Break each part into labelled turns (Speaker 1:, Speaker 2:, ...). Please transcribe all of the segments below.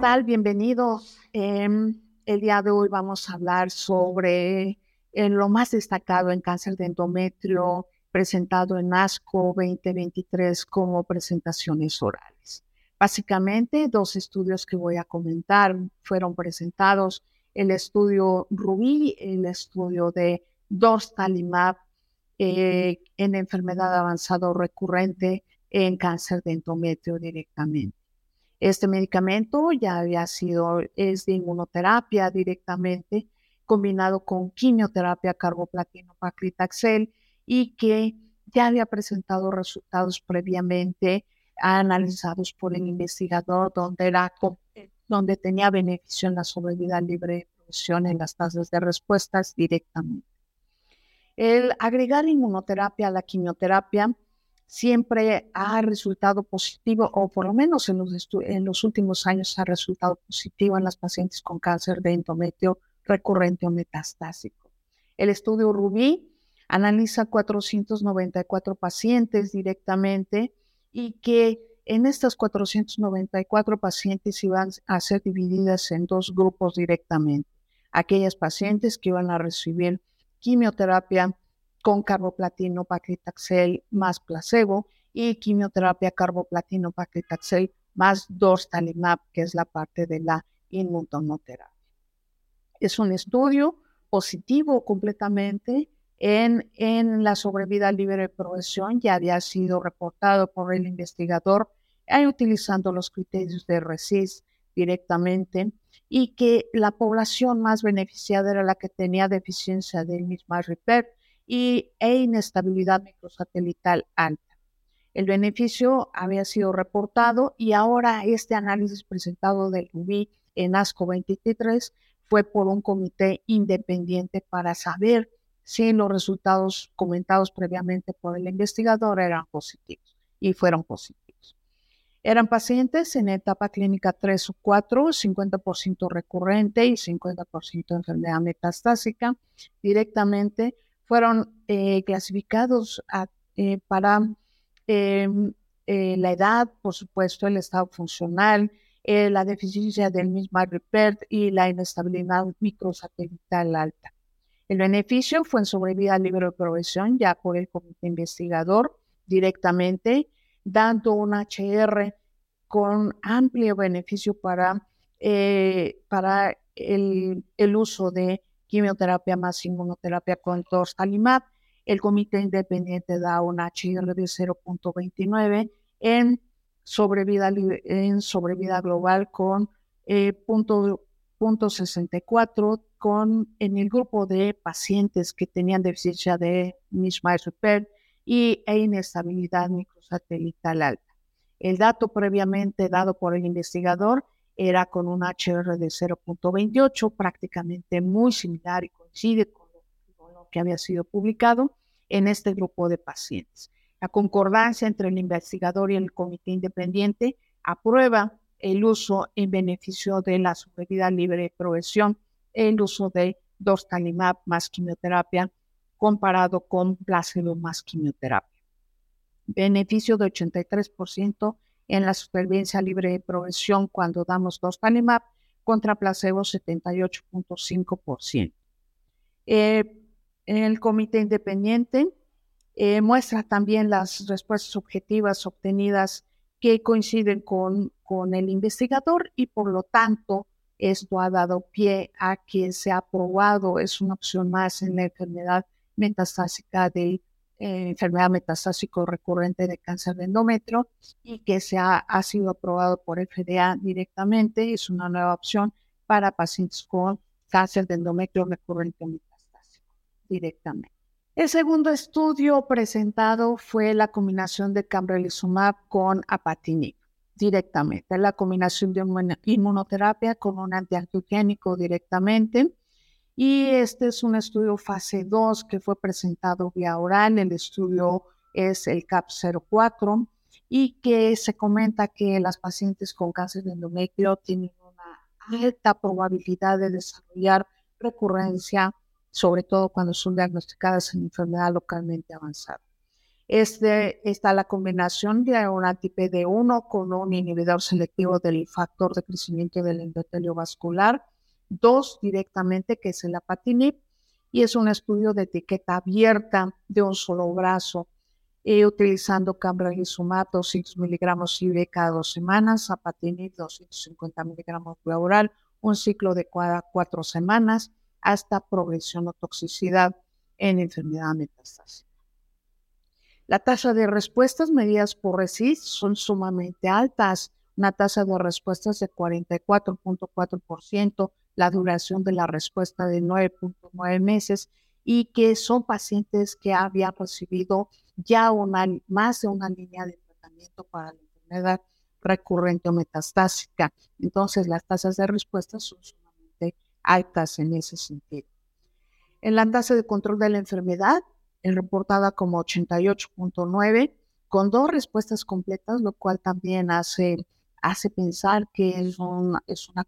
Speaker 1: tal? Bienvenidos. Em, el día de hoy vamos a hablar sobre lo más destacado en cáncer de endometrio presentado en ASCO 2023 como presentaciones orales. Básicamente, dos estudios que voy a comentar fueron presentados. El estudio Rubí, el estudio de Dostallimab eh, en enfermedad avanzada recurrente en cáncer de endometrio directamente. Este medicamento ya había sido, es de inmunoterapia directamente, combinado con quimioterapia carboplatino paclitaxel y que ya había presentado resultados previamente analizados por el investigador donde, era, donde tenía beneficio en la sobrevida libre de producción en las tasas de respuestas directamente. El agregar inmunoterapia a la quimioterapia siempre ha resultado positivo, o por lo menos en los, en los últimos años ha resultado positivo en las pacientes con cáncer de endometrio recurrente o metastásico. El estudio Rubí analiza 494 pacientes directamente y que en estas 494 pacientes iban a ser divididas en dos grupos directamente. Aquellas pacientes que iban a recibir quimioterapia con carboplatino paclitaxel más placebo y quimioterapia carboplatino paclitaxel más dostarlimab, que es la parte de la inmunoterapia. Es un estudio positivo completamente en, en la sobrevida libre de progresión, ya había sido reportado por el investigador utilizando los criterios de RECIS directamente y que la población más beneficiada era la que tenía deficiencia del misma repair y, e inestabilidad microsatelital alta. El beneficio había sido reportado y ahora este análisis presentado del RUBI en ASCO 23 fue por un comité independiente para saber si los resultados comentados previamente por el investigador eran positivos y fueron positivos. Eran pacientes en etapa clínica 3 o 4, 50% recurrente y 50% enfermedad metastásica directamente fueron eh, clasificados eh, para em, eh, la edad, por supuesto, el estado funcional, la deficiencia del mismo RIPERT y la inestabilidad microsatelital alta. El beneficio fue en sobrevida libre de progresión, ya por el comité investigador directamente, dando un HR con amplio beneficio para, para el, el uso de quimioterapia más inmunoterapia con Torstalimab. El comité independiente da un HR de 0.29 en sobrevida, en sobrevida global con eh, punto, 64 con, en el grupo de pacientes que tenían deficiencia de misma Super y e inestabilidad microsatelital alta. El dato previamente dado por el investigador era con un HR de 0.28, prácticamente muy similar y coincide con lo, que había sido publicado en este grupo de pacientes. La concordancia entre el investigador y el comité independiente aprueba el uso en beneficio de la sobrevida libre de progresión, el uso de dostarlimab más quimioterapia comparado con placebo más quimioterapia. Beneficio de 83% en la supervivencia libre de progresión cuando damos dostarlimab contra placebo 78.5%. Eh, el comité independiente eh, muestra también las respuestas objetivas obtenidas que coinciden con, con el investigador y por lo tanto esto ha dado pie a que se ha aprobado, es una opción más en la enfermedad metastásica de eh, enfermedad metastásico recurrente de cáncer de endometrio y que se ha, ha, sido aprobado por FDA directamente. Es una nueva opción para pacientes con cáncer de endometrio recurrente metastásico directamente. El segundo estudio presentado fue la combinación de cambrelizumab con apatinib directamente, la combinación de inmunoterapia con un antiangiogénico directamente y este es un estudio fase 2 que fue presentado vía oral. El estudio es el CAP04 y que se comenta que las pacientes con cáncer de endometrio tienen una alta probabilidad de desarrollar recurrencia, sobre todo cuando son diagnosticadas en enfermedad localmente avanzada. Este, está la combinación de un anti-PD1 con un inhibidor selectivo del factor de crecimiento del endotelio vascular. Dos, directamente, que es el apatinib. Y es un estudio de etiqueta abierta de un solo brazo, eh, utilizando cambralizumab 200 miligramos IV cada dos semanas, apatinib 250 miligramos oral, un ciclo de cada cuatro semanas hasta progresión o toxicidad en enfermedad metastásica. La tasa de respuestas medidas por RECIST son sumamente altas, una tasa de respuestas de 44.4%, la duración de la respuesta de 9.9 meses y que son pacientes que habían recibido ya una, más de una línea de tratamiento para la enfermedad recurrente o metastásica. Entonces, las tasas de respuesta son sumamente altas en ese sentido. En la tasa de control de la enfermedad, reportada como 88.9, con dos respuestas completas, lo cual también hace, hace pensar que es, es una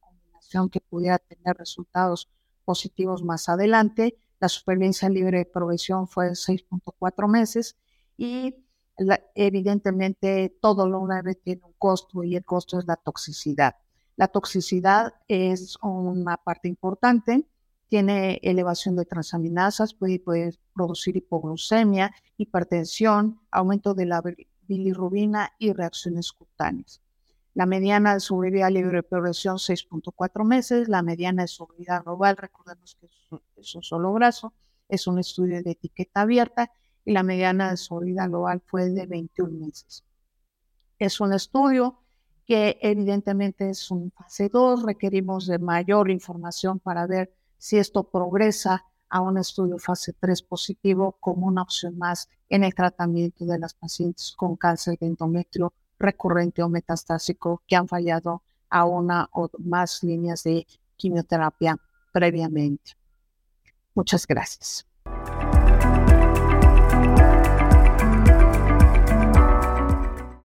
Speaker 1: que pudiera tener resultados positivos más adelante. La supervivencia libre de progresión fue 6.4 meses y evidentemente todo lo nuevo tiene un costo y el costo es la toxicidad. La toxicidad es una parte importante tiene elevación de transaminasas, puede, producir hipoglucemia, hipertensión, aumento de la bilirrubina y reacciones cutáneas. La mediana de sobrevida libre de progresión 6.4 meses, la mediana de sobrevida global, recordemos que es un solo brazo, es un estudio de etiqueta abierta. Y la mediana de sobrevida global fue de 21 meses. Es un estudio que evidentemente es un fase 2, requerimos de mayor información para ver si esto progresa a un estudio fase 3 positivo como una opción más en el tratamiento de las pacientes con cáncer de endometrio recurrente o metastásico que han fallado a una o más líneas de quimioterapia previamente. Muchas gracias.